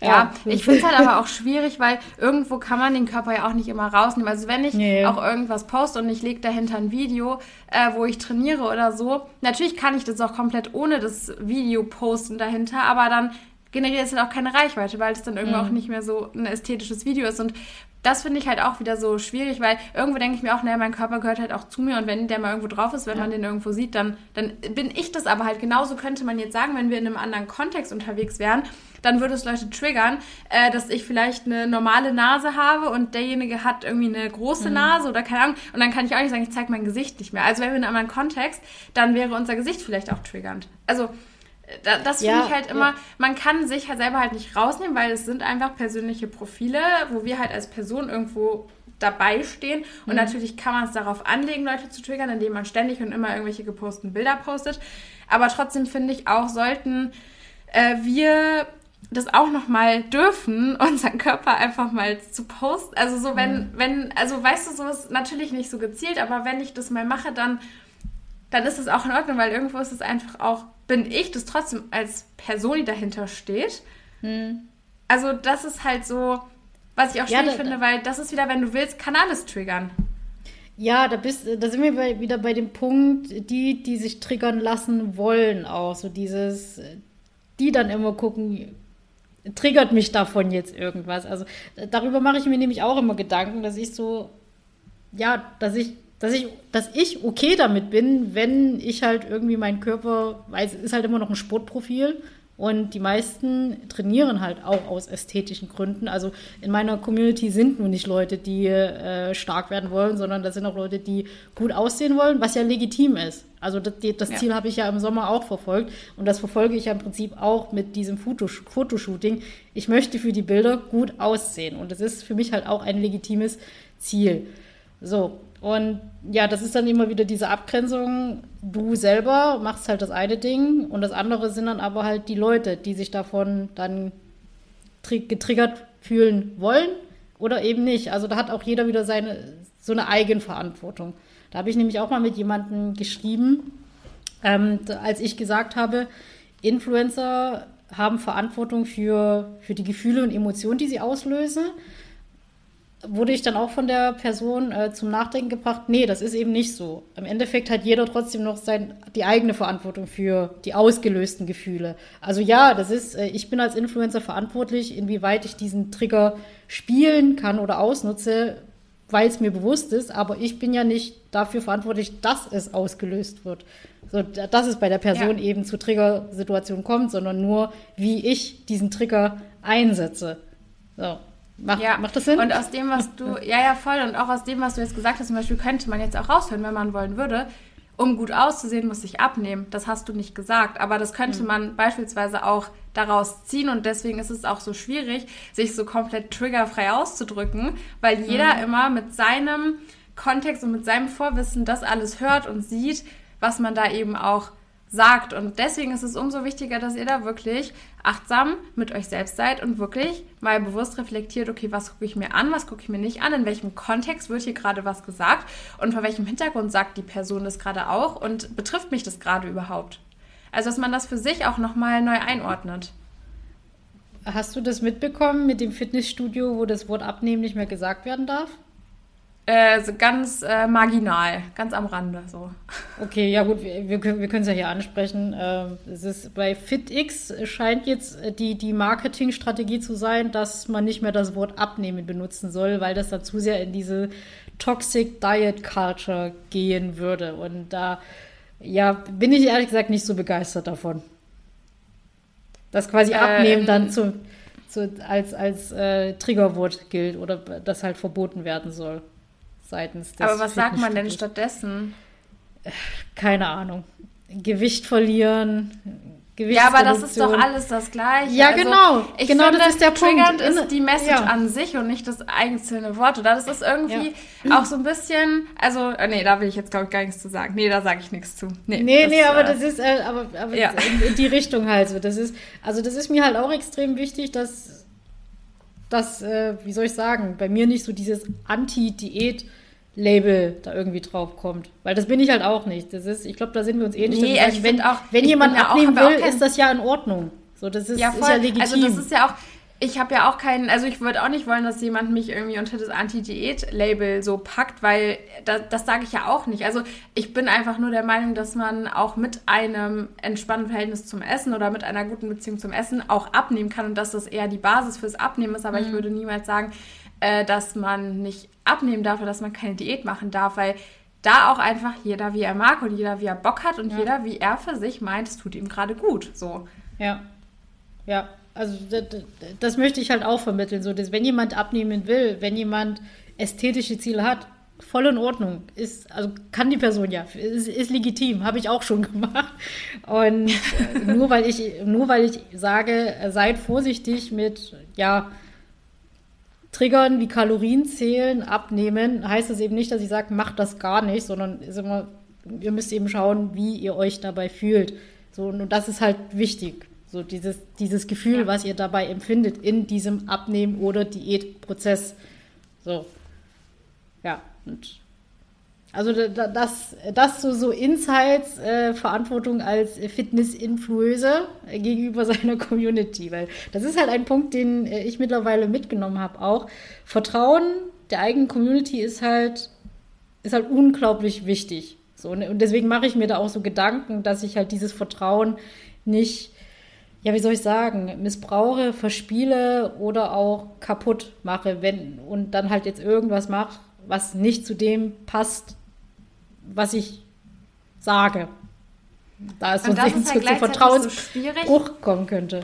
S2: Ja, ich finde es halt aber auch schwierig, weil irgendwo kann man den Körper ja auch nicht immer rausnehmen. Also wenn ich nee. auch irgendwas poste und ich lege dahinter ein Video, äh, wo ich trainiere oder so, natürlich kann ich das auch komplett ohne das Video posten dahinter, aber dann generiert es halt auch keine Reichweite, weil es dann irgendwo mhm. auch nicht mehr so ein ästhetisches Video ist. Und das finde ich halt auch wieder so schwierig, weil irgendwo denke ich mir auch, naja, mein Körper gehört halt auch zu mir und wenn der mal irgendwo drauf ist, wenn ja. man den irgendwo sieht, dann, dann bin ich das aber halt. Genauso könnte man jetzt sagen, wenn wir in einem anderen Kontext unterwegs wären, dann würde es Leute triggern, äh, dass ich vielleicht eine normale Nase habe und derjenige hat irgendwie eine große mhm. Nase oder keine Ahnung. Und dann kann ich auch nicht sagen, ich zeige mein Gesicht nicht mehr. Also wenn wir in einem anderen Kontext, dann wäre unser Gesicht vielleicht auch triggernd. Also das finde ja, ich halt immer, ja. man kann sich halt selber halt nicht rausnehmen, weil es sind einfach persönliche Profile, wo wir halt als Person irgendwo dabei stehen. Und mhm. natürlich kann man es darauf anlegen, Leute zu triggern, indem man ständig und immer irgendwelche geposteten Bilder postet. Aber trotzdem finde ich auch, sollten äh, wir das auch noch mal dürfen, unseren Körper einfach mal zu posten. Also so, wenn, mhm. wenn, also weißt du, so ist natürlich nicht so gezielt, aber wenn ich das mal mache, dann, dann ist es auch in Ordnung, weil irgendwo ist es einfach auch, bin ich das trotzdem als Person, die dahinter steht. Mhm. Also das ist halt so, was ich auch schwierig ja, da, finde, weil das ist wieder, wenn du willst, kann alles triggern.
S1: Ja, da bist, da sind wir bei, wieder bei dem Punkt, die, die sich triggern lassen wollen, auch so dieses, die dann immer gucken, triggert mich davon jetzt irgendwas? Also darüber mache ich mir nämlich auch immer Gedanken, dass ich so, ja, dass ich, dass ich, dass ich okay damit bin, wenn ich halt irgendwie meinen Körper, weil es ist halt immer noch ein Sportprofil und die meisten trainieren halt auch aus ästhetischen Gründen. Also in meiner Community sind nur nicht Leute, die äh, stark werden wollen, sondern das sind auch Leute, die gut aussehen wollen, was ja legitim ist. Also das, das ja. Ziel habe ich ja im Sommer auch verfolgt und das verfolge ich ja im Prinzip auch mit diesem Fotosh Fotoshooting. Ich möchte für die Bilder gut aussehen und das ist für mich halt auch ein legitimes Ziel. So, und ja, das ist dann immer wieder diese Abgrenzung. Du selber machst halt das eine Ding und das andere sind dann aber halt die Leute, die sich davon dann getriggert fühlen wollen oder eben nicht. Also da hat auch jeder wieder seine so eine Eigenverantwortung. Da habe ich nämlich auch mal mit jemandem geschrieben, ähm, als ich gesagt habe, Influencer haben Verantwortung für, für die Gefühle und Emotionen, die sie auslösen wurde ich dann auch von der Person äh, zum Nachdenken gebracht, nee, das ist eben nicht so. Im Endeffekt hat jeder trotzdem noch sein, die eigene Verantwortung für die ausgelösten Gefühle. Also ja, das ist, äh, ich bin als Influencer verantwortlich, inwieweit ich diesen Trigger spielen kann oder ausnutze, weil es mir bewusst ist, aber ich bin ja nicht dafür verantwortlich, dass es ausgelöst wird. So, dass es bei der Person ja. eben zu Triggersituationen kommt, sondern nur, wie ich diesen Trigger einsetze. So. Macht,
S2: ja.
S1: macht das Sinn?
S2: Und aus dem, was du, ja, ja, voll. Und auch aus dem, was du jetzt gesagt hast, zum Beispiel könnte man jetzt auch raushören, wenn man wollen würde, um gut auszusehen, muss ich abnehmen. Das hast du nicht gesagt. Aber das könnte mhm. man beispielsweise auch daraus ziehen. Und deswegen ist es auch so schwierig, sich so komplett triggerfrei auszudrücken, weil jeder mhm. immer mit seinem Kontext und mit seinem Vorwissen das alles hört und sieht, was man da eben auch sagt. Und deswegen ist es umso wichtiger, dass ihr da wirklich achtsam mit euch selbst seid und wirklich mal bewusst reflektiert, okay, was gucke ich mir an, was gucke ich mir nicht an, in welchem Kontext wird hier gerade was gesagt und vor welchem Hintergrund sagt die Person das gerade auch und betrifft mich das gerade überhaupt. Also, dass man das für sich auch nochmal neu einordnet.
S1: Hast du das mitbekommen mit dem Fitnessstudio, wo das Wort abnehmen nicht mehr gesagt werden darf?
S2: Äh, so ganz äh, marginal, ganz am Rande so.
S1: Okay, ja gut, wir, wir können es ja hier ansprechen. Äh, es ist bei FitX scheint jetzt die, die Marketingstrategie zu sein, dass man nicht mehr das Wort abnehmen benutzen soll, weil das dann zu sehr in diese Toxic Diet Culture gehen würde. Und da ja, bin ich ehrlich gesagt nicht so begeistert davon. Dass quasi abnehmen dann ähm. zu, zu, als, als äh, Triggerwort gilt oder das halt verboten werden soll seitens
S2: des Aber was sagt man denn stattdessen?
S1: Keine Ahnung. Gewicht verlieren.
S2: Ja, aber das ist doch alles das Gleiche.
S1: Ja, also, genau.
S2: Ich
S1: genau,
S2: finde,
S1: das ist der
S2: Punkt. ist die Message ja. an sich und nicht das einzelne Wort. Oder das ist irgendwie ja. auch so ein bisschen, also, äh, nee, da will ich jetzt, glaube ich, gar nichts zu sagen. Nee, da sage ich nichts zu.
S1: Nee, nee, das, nee aber äh, das ist, äh, aber, aber ja. in, in, die Richtung halt so. Das ist, also das ist mir halt auch extrem wichtig, dass, dass äh, wie soll ich sagen, bei mir nicht so dieses Anti-Diät- Label da irgendwie drauf kommt. Weil das bin ich halt auch nicht. Das ist, ich glaube, da sind wir uns ähnlich.
S2: Nee, ich wenn, auch,
S1: wenn jemand abnehmen auch, will, ist das ja in Ordnung. So, das ist
S2: ja, voll.
S1: ist ja legitim.
S2: Also das ist ja auch, ich habe ja auch keinen, also ich würde auch nicht wollen, dass jemand mich irgendwie unter das Anti-Diät-Label so packt, weil da, das sage ich ja auch nicht. Also ich bin einfach nur der Meinung, dass man auch mit einem entspannten Verhältnis zum Essen oder mit einer guten Beziehung zum Essen auch abnehmen kann und dass das eher die Basis fürs Abnehmen ist. Aber mhm. ich würde niemals sagen, äh, dass man nicht abnehmen darf oder dass man keine Diät machen darf, weil da auch einfach jeder wie er mag und jeder wie er Bock hat und ja. jeder wie er für sich meint, es tut ihm gerade gut. So.
S1: Ja. Ja. Also das, das, möchte ich halt auch vermitteln. So, dass wenn jemand abnehmen will, wenn jemand ästhetische Ziele hat, voll in Ordnung. Ist, also kann die Person ja. Ist, ist legitim, habe ich auch schon gemacht. Und nur weil ich, nur weil ich sage, seid vorsichtig mit, ja, Triggern wie Kalorien zählen, abnehmen, heißt das eben nicht, dass ich sage, macht das gar nicht, sondern immer, ihr müsst eben schauen, wie ihr euch dabei fühlt. So, und das ist halt wichtig. So dieses, dieses Gefühl, ja. was ihr dabei empfindet in diesem Abnehmen- oder Diätprozess. So. Ja, und also das, das so, so Insights, äh, Verantwortung als Fitness-Influencer gegenüber seiner Community, weil das ist halt ein Punkt, den äh, ich mittlerweile mitgenommen habe auch. Vertrauen der eigenen Community ist halt, ist halt unglaublich wichtig. So, ne, und deswegen mache ich mir da auch so Gedanken, dass ich halt dieses Vertrauen nicht, ja, wie soll ich sagen, missbrauche, verspiele oder auch kaputt mache, wenn und dann halt jetzt irgendwas mache, was nicht zu dem passt, was ich sage. Da ist so ein
S2: halt zu Vertrauensbruch
S1: so kommen könnte.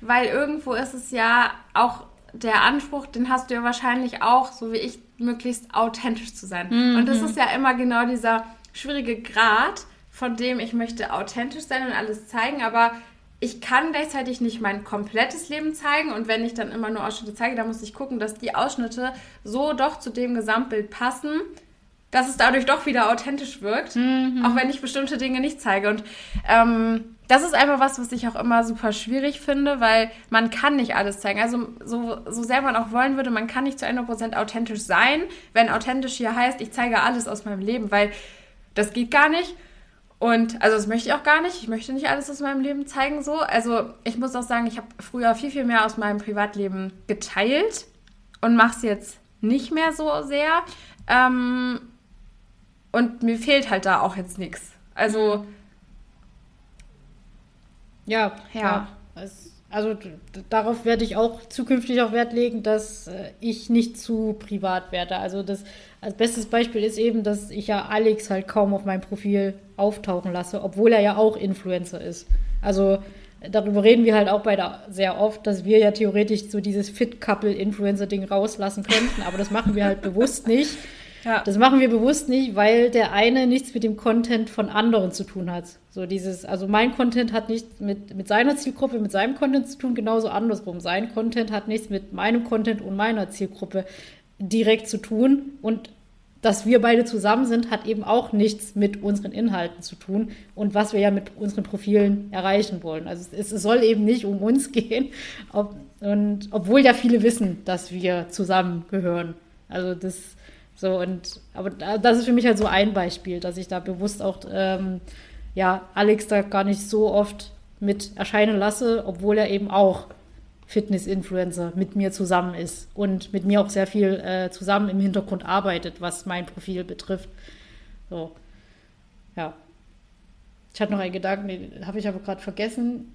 S2: Weil irgendwo ist es ja auch der Anspruch, den hast du ja wahrscheinlich auch, so wie ich, möglichst authentisch zu sein. Mhm. Und das ist ja immer genau dieser schwierige Grad, von dem ich möchte authentisch sein und alles zeigen, aber ich kann gleichzeitig nicht mein komplettes Leben zeigen und wenn ich dann immer nur Ausschnitte zeige, dann muss ich gucken, dass die Ausschnitte so doch zu dem Gesamtbild passen, dass es dadurch doch wieder authentisch wirkt, mhm. auch wenn ich bestimmte Dinge nicht zeige. Und ähm, das ist einfach was, was ich auch immer super schwierig finde, weil man kann nicht alles zeigen. Also so, so sehr man auch wollen würde, man kann nicht zu 100% authentisch sein, wenn authentisch hier heißt, ich zeige alles aus meinem Leben, weil das geht gar nicht. Und also das möchte ich auch gar nicht. Ich möchte nicht alles aus meinem Leben zeigen so. Also ich muss auch sagen, ich habe früher viel, viel mehr aus meinem Privatleben geteilt und mache es jetzt nicht mehr so sehr. Ähm, und mir fehlt halt da auch jetzt nichts. Also.
S1: Ja, ja. Es, also darauf werde ich auch zukünftig auch Wert legen, dass äh, ich nicht zu privat werde. Also das als bestes Beispiel ist eben, dass ich ja Alex halt kaum auf meinem Profil auftauchen lasse, obwohl er ja auch Influencer ist. Also darüber reden wir halt auch beide sehr oft, dass wir ja theoretisch so dieses Fit-Couple-Influencer-Ding rauslassen könnten, aber das machen wir halt bewusst nicht. Ja. Das machen wir bewusst nicht, weil der eine nichts mit dem Content von anderen zu tun hat. So dieses, also mein Content hat nichts mit, mit seiner Zielgruppe, mit seinem Content zu tun, genauso andersrum. Sein Content hat nichts mit meinem Content und meiner Zielgruppe direkt zu tun. Und dass wir beide zusammen sind, hat eben auch nichts mit unseren Inhalten zu tun und was wir ja mit unseren Profilen erreichen wollen. Also es, es soll eben nicht um uns gehen, ob, und obwohl ja viele wissen, dass wir zusammengehören. Also das so und aber das ist für mich halt so ein Beispiel, dass ich da bewusst auch ähm, ja Alex da gar nicht so oft mit erscheinen lasse, obwohl er eben auch Fitness-Influencer mit mir zusammen ist und mit mir auch sehr viel äh, zusammen im Hintergrund arbeitet, was mein Profil betrifft. So, ja. Ich hatte noch einen Gedanken, den habe ich aber gerade vergessen,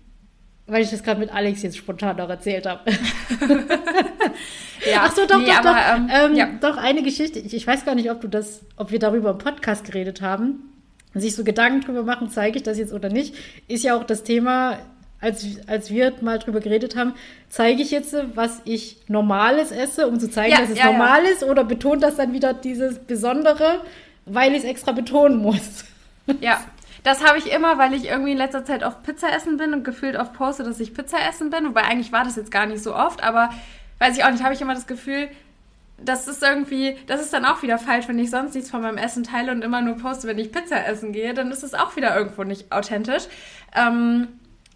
S1: weil ich das gerade mit Alex jetzt spontan noch erzählt habe. ja, Ach so, doch, nee, doch, aber, doch, ähm, ähm, ja. doch, eine Geschichte. Ich, ich, weiß gar nicht, ob du das, ob wir darüber im Podcast geredet haben. Sich so Gedanken drüber machen, zeige ich das jetzt oder nicht, ist ja auch das Thema als, als wir mal drüber geredet haben, zeige ich jetzt, was ich Normales esse, um zu zeigen, ja, dass es ja, normal ist, oder betont das dann wieder dieses Besondere, weil ich es extra betonen muss?
S2: Ja, das habe ich immer, weil ich irgendwie in letzter Zeit auf Pizza essen bin und gefühlt oft poste, dass ich Pizza essen bin. Wobei eigentlich war das jetzt gar nicht so oft, aber weiß ich auch nicht, habe ich immer das Gefühl, das ist irgendwie, das ist dann auch wieder falsch, wenn ich sonst nichts von meinem Essen teile und immer nur poste, wenn ich Pizza essen gehe, dann ist es auch wieder irgendwo nicht authentisch. Ähm,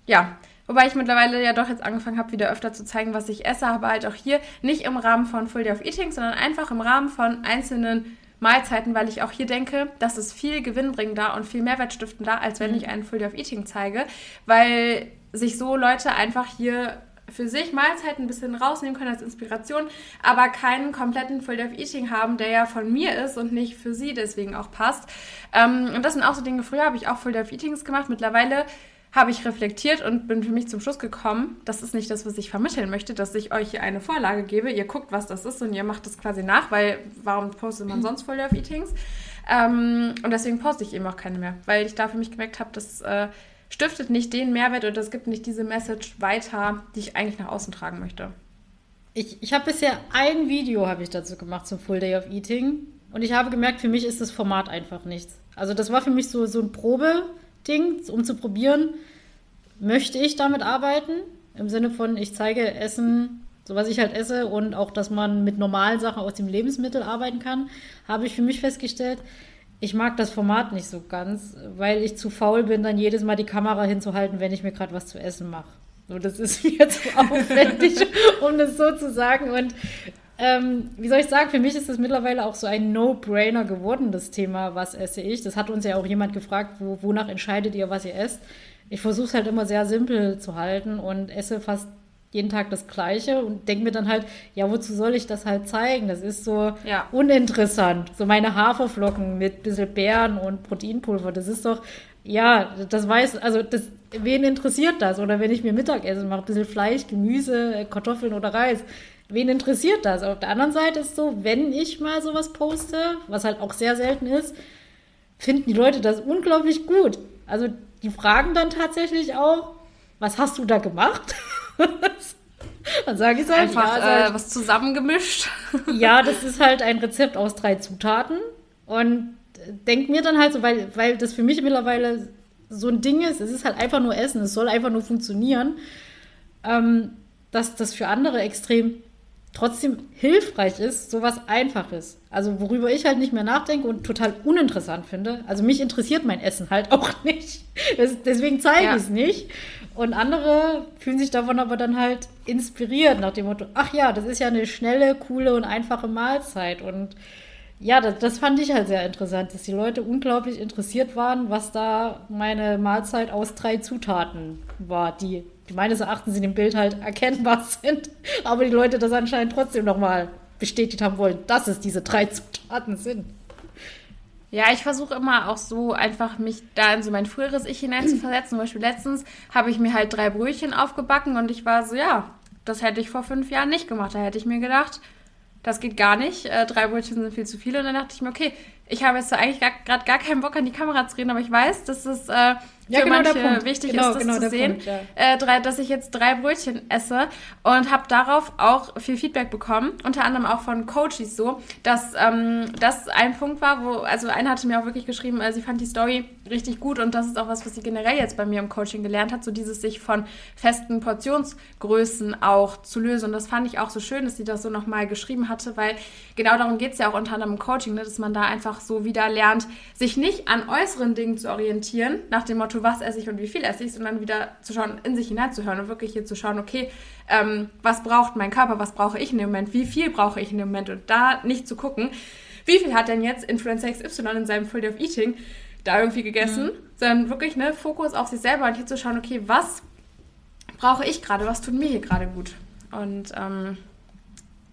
S2: ja, Wobei ich mittlerweile ja doch jetzt angefangen habe, wieder öfter zu zeigen, was ich esse, aber halt auch hier nicht im Rahmen von Full Day of Eating, sondern einfach im Rahmen von einzelnen Mahlzeiten, weil ich auch hier denke, das ist viel gewinnbringender und viel mehrwertstiftender, als wenn mhm. ich einen Full Day of Eating zeige, weil sich so Leute einfach hier für sich Mahlzeiten ein bisschen rausnehmen können als Inspiration, aber keinen kompletten Full Day of Eating haben, der ja von mir ist und nicht für sie deswegen auch passt. Ähm, und das sind auch so Dinge, früher habe ich auch Full Day of Eatings gemacht, mittlerweile habe ich reflektiert und bin für mich zum Schluss gekommen, das ist nicht das, was ich vermitteln möchte, dass ich euch hier eine Vorlage gebe. Ihr guckt, was das ist und ihr macht das quasi nach, weil warum postet man sonst Full of Eatings? Ähm, und deswegen poste ich eben auch keine mehr, weil ich da für mich gemerkt habe, das äh, stiftet nicht den Mehrwert oder es gibt nicht diese Message weiter, die ich eigentlich nach außen tragen möchte.
S1: Ich, ich habe bisher ein Video habe ich dazu gemacht zum Full Day of Eating und ich habe gemerkt, für mich ist das Format einfach nichts. Also das war für mich so, so ein Probe. Ding, um zu probieren, möchte ich damit arbeiten. Im Sinne von, ich zeige Essen, so was ich halt esse und auch, dass man mit normalen Sachen aus dem Lebensmittel arbeiten kann, habe ich für mich festgestellt, ich mag das Format nicht so ganz, weil ich zu faul bin, dann jedes Mal die Kamera hinzuhalten, wenn ich mir gerade was zu essen mache. So, das ist mir zu aufwendig, um das so zu sagen. Und ähm, wie soll ich sagen, für mich ist das mittlerweile auch so ein No-Brainer geworden, das Thema, was esse ich. Das hat uns ja auch jemand gefragt, wo, wonach entscheidet ihr, was ihr esst. Ich versuche es halt immer sehr simpel zu halten und esse fast jeden Tag das Gleiche und denke mir dann halt, ja, wozu soll ich das halt zeigen? Das ist so ja. uninteressant. So meine Haferflocken mit ein bisschen Beeren und Proteinpulver, das ist doch, ja, das weiß, also das, wen interessiert das? Oder wenn ich mir Mittagessen mache, ein bisschen Fleisch, Gemüse, Kartoffeln oder Reis wen interessiert das? Auf der anderen Seite ist so, wenn ich mal sowas poste, was halt auch sehr selten ist, finden die Leute das unglaublich gut. Also die fragen dann tatsächlich auch, was hast du da gemacht?
S2: dann sage ich es halt. Einfach ja, äh, halt, was zusammengemischt.
S1: ja, das ist halt ein Rezept aus drei Zutaten. Und denk mir dann halt so, weil, weil das für mich mittlerweile so ein Ding ist, es ist halt einfach nur Essen, es soll einfach nur funktionieren, ähm, dass das für andere extrem trotzdem hilfreich ist, sowas Einfaches. Also worüber ich halt nicht mehr nachdenke und total uninteressant finde. Also mich interessiert mein Essen halt auch nicht. deswegen zeige ja. ich es nicht. Und andere fühlen sich davon aber dann halt inspiriert nach dem Motto, ach ja, das ist ja eine schnelle, coole und einfache Mahlzeit. Und ja, das, das fand ich halt sehr interessant, dass die Leute unglaublich interessiert waren, was da meine Mahlzeit aus drei Zutaten war, die die meines Erachtens in dem Bild halt erkennbar sind, aber die Leute das anscheinend trotzdem nochmal bestätigt haben wollen, dass es diese drei Zutaten sind.
S2: Ja, ich versuche immer auch so einfach mich da in so mein früheres Ich hineinzuversetzen. Zum Beispiel letztens habe ich mir halt drei Brötchen aufgebacken und ich war so, ja, das hätte ich vor fünf Jahren nicht gemacht. Da hätte ich mir gedacht, das geht gar nicht. Äh, drei Brötchen sind viel zu viele. Und dann dachte ich mir, okay, ich habe jetzt eigentlich gerade gar keinen Bock an die Kamera zu reden, aber ich weiß, dass es äh, ja, für genau manche wichtig genau, ist, das genau zu sehen, Punkt, ja. äh, drei, dass ich jetzt drei Brötchen esse und habe darauf auch viel Feedback bekommen, unter anderem auch von Coaches so, dass ähm, das ein Punkt war, wo, also eine hatte mir auch wirklich geschrieben, äh, sie fand die Story richtig gut und das ist auch was, was sie generell jetzt bei mir im Coaching gelernt hat, so dieses sich von festen Portionsgrößen auch zu lösen. Und das fand ich auch so schön, dass sie das so nochmal geschrieben hatte, weil genau darum geht es ja auch unter anderem im Coaching, ne, dass man da einfach so wieder lernt, sich nicht an äußeren Dingen zu orientieren, nach dem Motto, Motto, was esse ich und wie viel esse ich, sondern wieder zu schauen, in sich hineinzuhören und wirklich hier zu schauen, okay, ähm, was braucht mein Körper, was brauche ich in dem Moment, wie viel brauche ich in dem Moment und da nicht zu gucken, wie viel hat denn jetzt Influencer XY in seinem Full Day of Eating da irgendwie gegessen, mhm. sondern wirklich ne, Fokus auf sich selber und hier zu schauen, okay, was brauche ich gerade, was tut mir hier gerade gut und ähm,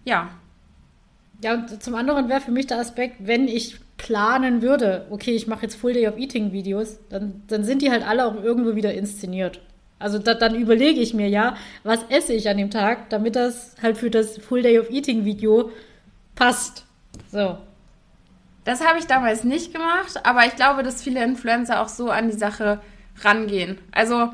S2: ja.
S1: Ja, und zum anderen wäre für mich der Aspekt, wenn ich planen würde, okay, ich mache jetzt Full Day of Eating Videos, dann, dann sind die halt alle auch irgendwo wieder inszeniert. Also da, dann überlege ich mir ja, was esse ich an dem Tag, damit das halt für das Full Day of Eating Video passt. So.
S2: Das habe ich damals nicht gemacht, aber ich glaube, dass viele Influencer auch so an die Sache rangehen. Also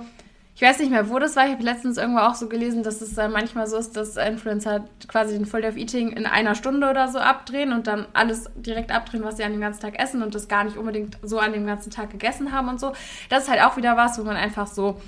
S2: ich weiß nicht mehr, wo das war. Ich habe letztens irgendwo auch so gelesen, dass es äh, manchmal so ist, dass Influencer quasi den Full Day of Eating in einer Stunde oder so abdrehen und dann alles direkt abdrehen, was sie an dem ganzen Tag essen und das gar nicht unbedingt so an dem ganzen Tag gegessen haben und so. Das ist halt auch wieder was, wo man einfach so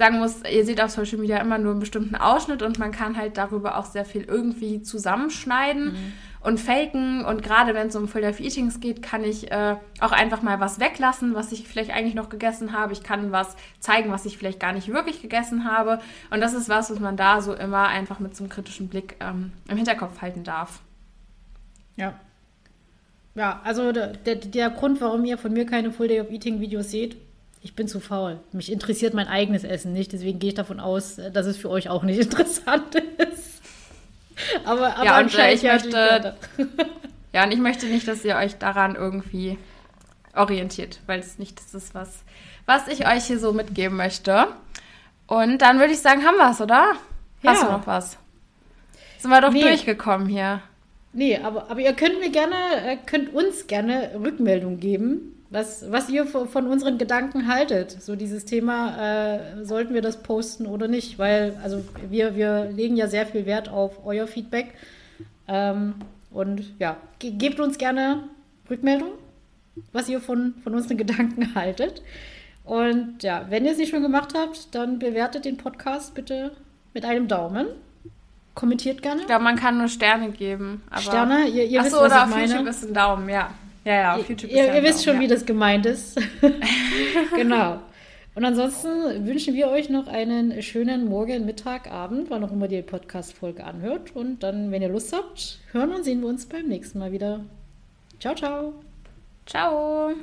S2: sagen muss, ihr seht auf Social Media immer nur einen bestimmten Ausschnitt und man kann halt darüber auch sehr viel irgendwie zusammenschneiden. Mhm und faken. Und gerade wenn es um Full Life Eatings geht, kann ich äh, auch einfach mal was weglassen, was ich vielleicht eigentlich noch gegessen habe. Ich kann was zeigen, was ich vielleicht gar nicht wirklich gegessen habe. Und das ist was, was man da so immer einfach mit so einem kritischen Blick ähm, im Hinterkopf halten darf.
S1: Ja. Ja, also der, der, der Grund, warum ihr von mir keine Full Day of Eating Videos seht, ich bin zu faul. Mich interessiert mein eigenes Essen nicht. Deswegen gehe ich davon aus, dass es für euch auch nicht interessant ist
S2: aber, aber ja, äh, ich möchte, ja, und ich möchte nicht, dass ihr euch daran irgendwie orientiert, weil es nicht das ist, was, was ich euch hier so mitgeben möchte. Und dann würde ich sagen, haben wir es, oder? Ja. Hast du noch was? Sind wir doch nee. durchgekommen hier.
S1: Nee, aber, aber ihr könnt mir gerne, äh, könnt uns gerne Rückmeldung geben, was, was ihr von unseren Gedanken haltet. So dieses Thema, äh, sollten wir das posten oder nicht? Weil, also wir, wir legen ja sehr viel Wert auf euer Feedback. Ähm, und ja, ge gebt uns gerne Rückmeldung, was ihr von, von unseren Gedanken haltet. Und ja, wenn ihr es nicht schon gemacht habt, dann bewertet den Podcast bitte mit einem Daumen. Kommentiert gerne.
S2: Ich glaube, man kann nur Sterne geben.
S1: Sterne, ihr, ihr
S2: wisst, so, was oder ich meine. YouTube ist ein Daumen, ja. Ja, ja, auf YouTube.
S1: Ihr, ihr wisst schon, ja. wie das gemeint ist. genau. Und ansonsten wünschen wir euch noch einen schönen Morgen, Mittag, Abend, wann auch immer die Podcast-Folge anhört. Und dann, wenn ihr Lust habt, hören und sehen wir uns beim nächsten Mal wieder. Ciao, ciao.
S2: Ciao.